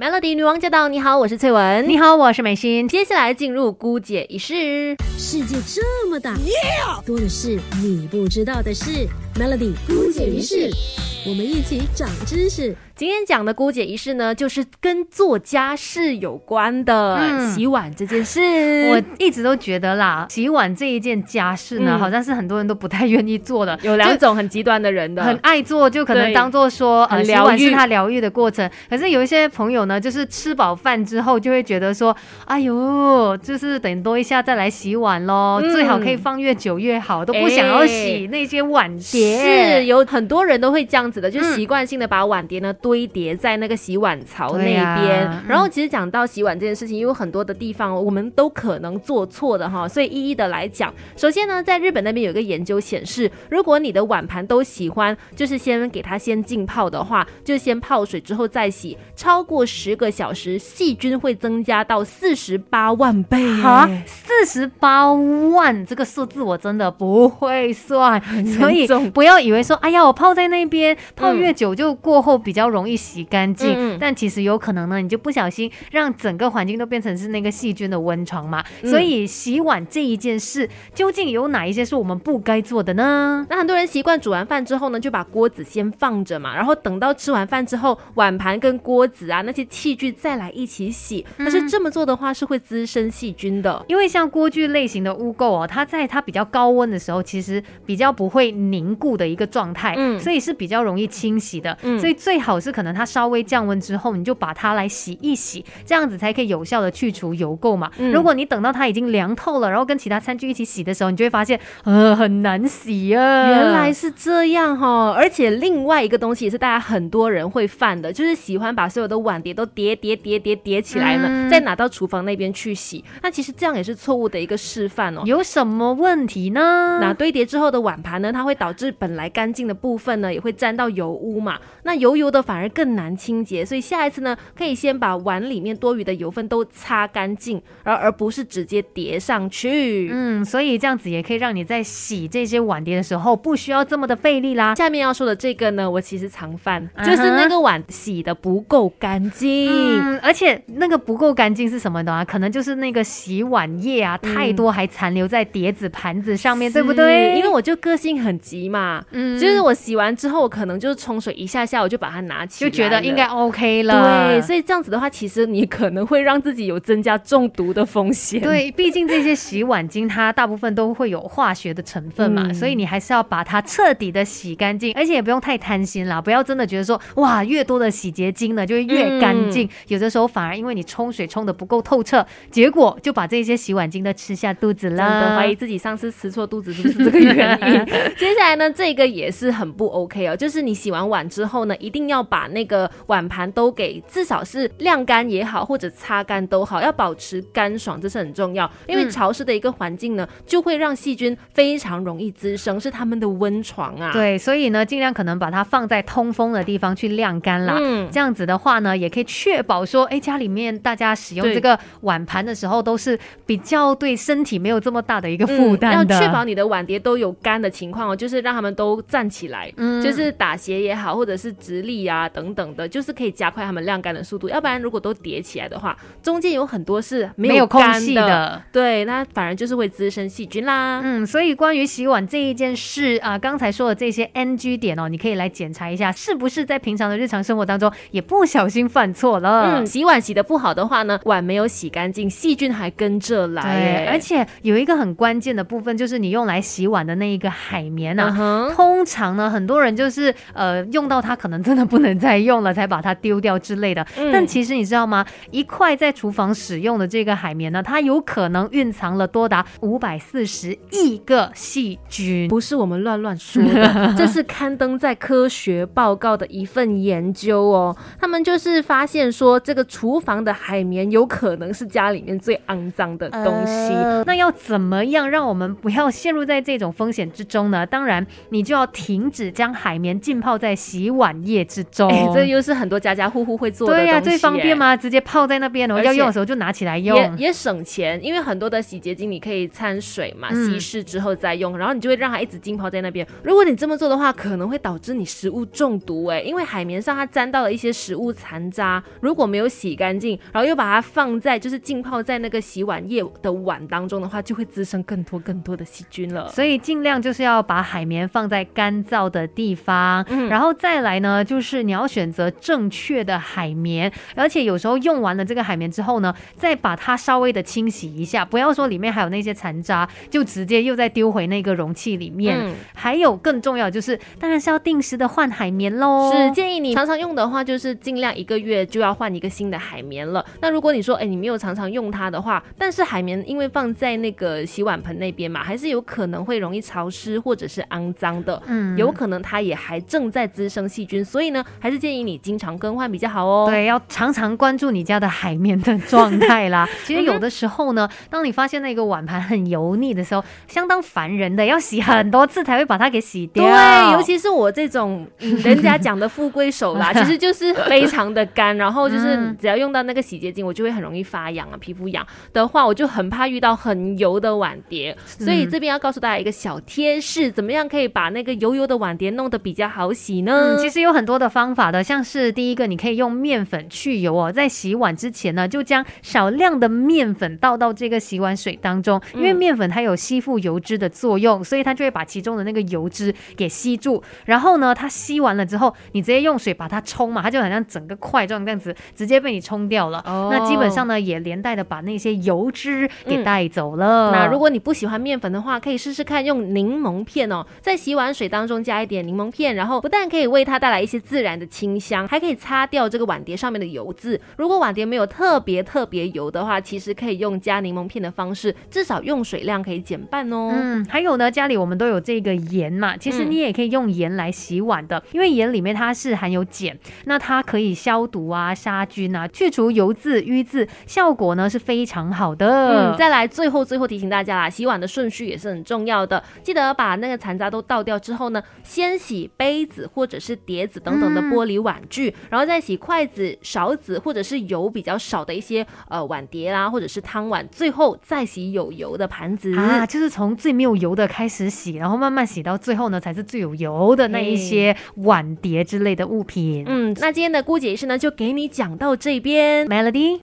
Melody 女王驾到！你好，我是翠文。你好，我是美心。接下来进入姑姐仪式。世界这么大，多的是你不知道的事。Melody 姑姐仪式，我们一起长知识。今天讲的姑姐仪式呢，就是跟做家事有关的，洗碗这件事。我一直都觉得啦，洗碗这一件家事呢，好像是很多人都不太愿意做的。有两种很极端的人的，很爱做，就可能当做说呃，洗碗是他疗愈的过程。可是有一些朋友呢，就是吃饱饭之后就会觉得说，哎呦，就是等多一下再来洗碗喽，最好可以放越久越好，都不想要洗那些碗碟。是有很多人都会这样子的，就习惯性的把碗碟呢。堆叠在那个洗碗槽那边，然后其实讲到洗碗这件事情，因为很多的地方我们都可能做错的哈，所以一一的来讲。首先呢，在日本那边有一个研究显示，如果你的碗盘都喜欢就是先给它先浸泡的话，就先泡水之后再洗，超过十个小时，细菌会增加到四十八万倍啊！四十八万这个数字我真的不会算，所以不要以为说，哎呀，我泡在那边泡越久就过后比较容。容易洗干净，但其实有可能呢，你就不小心让整个环境都变成是那个细菌的温床嘛。所以洗碗这一件事，究竟有哪一些是我们不该做的呢？那很多人习惯煮完饭之后呢，就把锅子先放着嘛，然后等到吃完饭之后，碗盘跟锅子啊那些器具再来一起洗。但是这么做的话是会滋生细菌的，因为像锅具类型的污垢哦，它在它比较高温的时候，其实比较不会凝固的一个状态，嗯，所以是比较容易清洗的，嗯，所以最好是。是可能它稍微降温之后，你就把它来洗一洗，这样子才可以有效的去除油垢嘛。如果你等到它已经凉透了，然后跟其他餐具一起洗的时候，你就会发现呃很难洗啊。原来是这样哈，而且另外一个东西也是大家很多人会犯的，就是喜欢把所有的碗碟都叠叠叠叠叠起来呢，再拿到厨房那边去洗。那其实这样也是错误的一个示范哦。有什么问题呢？那堆叠之后的碗盘呢，它会导致本来干净的部分呢，也会沾到油污嘛。那油油的反而更难清洁，所以下一次呢，可以先把碗里面多余的油分都擦干净，而而不是直接叠上去。嗯，所以这样子也可以让你在洗这些碗碟的时候不需要这么的费力啦。下面要说的这个呢，我其实常犯，就是那个碗洗的不够干净，而且那个不够干净是什么的啊？可能就是那个洗碗液啊太多，还残留在碟子盘子上面，对不对？因为我就个性很急嘛，嗯，就是我洗完之后，我可能就是冲水一下下，我就把它拿起。就觉得应该 OK 了，对，所以这样子的话，其实你可能会让自己有增加中毒的风险。对，毕竟这些洗碗巾它大部分都会有化学的成分嘛，所以你还是要把它彻底的洗干净，而且也不用太贪心啦，不要真的觉得说哇，越多的洗洁精呢就会越干净，有的时候反而因为你冲水冲的不够透彻，结果就把这些洗碗巾都吃下肚子了，怀疑自己上次吃错肚子是不是这个原因？接下来呢，这个也是很不 OK 哦，就是你洗完碗之后呢，一定要把那个碗盘都给至少是晾干也好，或者擦干都好，要保持干爽，这是很重要。因为潮湿的一个环境呢，就会让细菌非常容易滋生，是他们的温床啊。对，所以呢，尽量可能把它放在通风的地方去晾干啦。嗯，这样子的话呢，也可以确保说，哎，家里面大家使用这个碗盘的时候，都是比较对身体没有这么大的一个负担的。要确保你的碗碟都有干的情况哦，就是让他们都站起来，嗯，就是打斜也好，或者是直立啊等等的，就是可以加快它们晾干的速度。要不然如果都叠起来的话，中间有很多是没有空隙的，对，那反而就是会滋生细菌啦。嗯，所以关于洗碗这一件事啊，刚才说的这些 NG 点哦，你可以来检查一下，是不是在平常的日常生活当中也不小心犯错了。嗯，洗碗洗的不好的话呢，碗没有洗干净，细菌还跟着来。对而且有一个很关键的部分，就是你用来洗碗的那一个海绵啊，通常呢，很多人就是呃用到它可能真的不能再用了，才把它丢掉之类的。但其实你知道吗？一块在厨房使用的这个海绵呢，它有可能蕴藏了多达五百四十亿个细菌，不是我们乱乱说的，这是刊登在科学报告的一份研究哦。他们就是发现说，这个厨房的海绵有可能是家里面最肮脏的东西。那要怎么样让我们不要陷入在这种风险之中呢？当然，你就要停止将海绵浸泡在洗碗液之中。钟，这又是很多家家户户会做的。对呀，最方便嘛，直接泡在那边，然后要用的时候就拿起来用，也也省钱，因为很多的洗洁精你可以掺水嘛，稀释之后再用，然后你就会让它一直浸泡在那边。如果你这么做的话，可能会导致你食物中毒哎，因为海绵上它沾到了一些食物残渣，如果没有洗干净，然后又把它放在就是浸泡在那个洗碗液的碗当中的话，就会滋生更多更多的细菌了。所以尽量就是要把海绵放在干燥的地方，然后再来呢，就是你要选择正确的海绵，而且有时候用完了这个海绵之后呢，再把它稍微的清洗一下，不要说里面还有那些残渣，就直接又再丢回那个容器里面。还有更重要就是，当然是要定时的换海绵喽。是建议你常常用的话，就是尽量一个月就要换一个新的海绵了。那如果你说，哎，你没有常常用它的话，但是海绵因为放在那个洗碗盆那边嘛，还是有可能会容易潮湿或者是肮脏的。嗯，有可能它也还正在滋生细菌，所以呢，还是建议你经常更换比较好哦。对，要常常关注你家的海绵的状态啦。其实有的时候呢，当你发现那个碗盘很油腻的时候，相当烦人的，要洗很多次才会把它给洗掉。对，尤其是我这种人家讲的富贵手啦，其实就是非常的干，然后就是只要用到那个洗洁精，我就会很容易发痒啊，皮肤痒的话，我就很怕遇到很油的碗碟。所以这边要告诉大家一个小贴士，怎么样可以把那个油油的碗碟弄得比较好洗呢？其实有很多的方法的，像是第一个，你可以用面粉去油哦，在洗碗之前呢，就将少量的面粉倒到这个洗碗水当中，因为面粉它有吸附油脂的作用，所以它就会把其中的那个油脂给吸住。然后呢，它吸完了之后，你直接用水把它冲嘛，它就好像整个块状这样子，直接被你冲掉了。那基本上呢，也连带的把那些油脂给带走了。那如果你不喜欢面粉的话，可以试试看用柠檬片哦，在洗碗水当中加一点柠檬片，然后不但可以为它带来一些自然的清香，还可以擦掉这个碗碟上面的油渍。如果碗碟没有特别特别油的话，其实可以用加柠檬片的方式，至少用水量可以减半哦。嗯，还有呢，家里我们都有这个盐嘛，其实你也可以用盐来洗碗的，因为盐里面它是含有碱，那它可以消毒啊、杀菌啊、去除油渍、淤渍，效果呢是非常好的。嗯，再来最后最后提醒大家啦，洗碗的顺序也是很重要的，记得把那个残渣都倒掉之后呢，先洗杯子或者是碟子等等的玻璃碗具，然后再洗筷子、勺子或者是油比较少的一些呃碗碟啦，或者是汤碗，最后再洗有油的盘子啊，就是从最没有油的开始洗，然后慢慢洗到最后呢，才是最有油的那一些碗碟之类的物品。嗯，那今天的姑姐仪式呢，就给你讲到这边，Melody。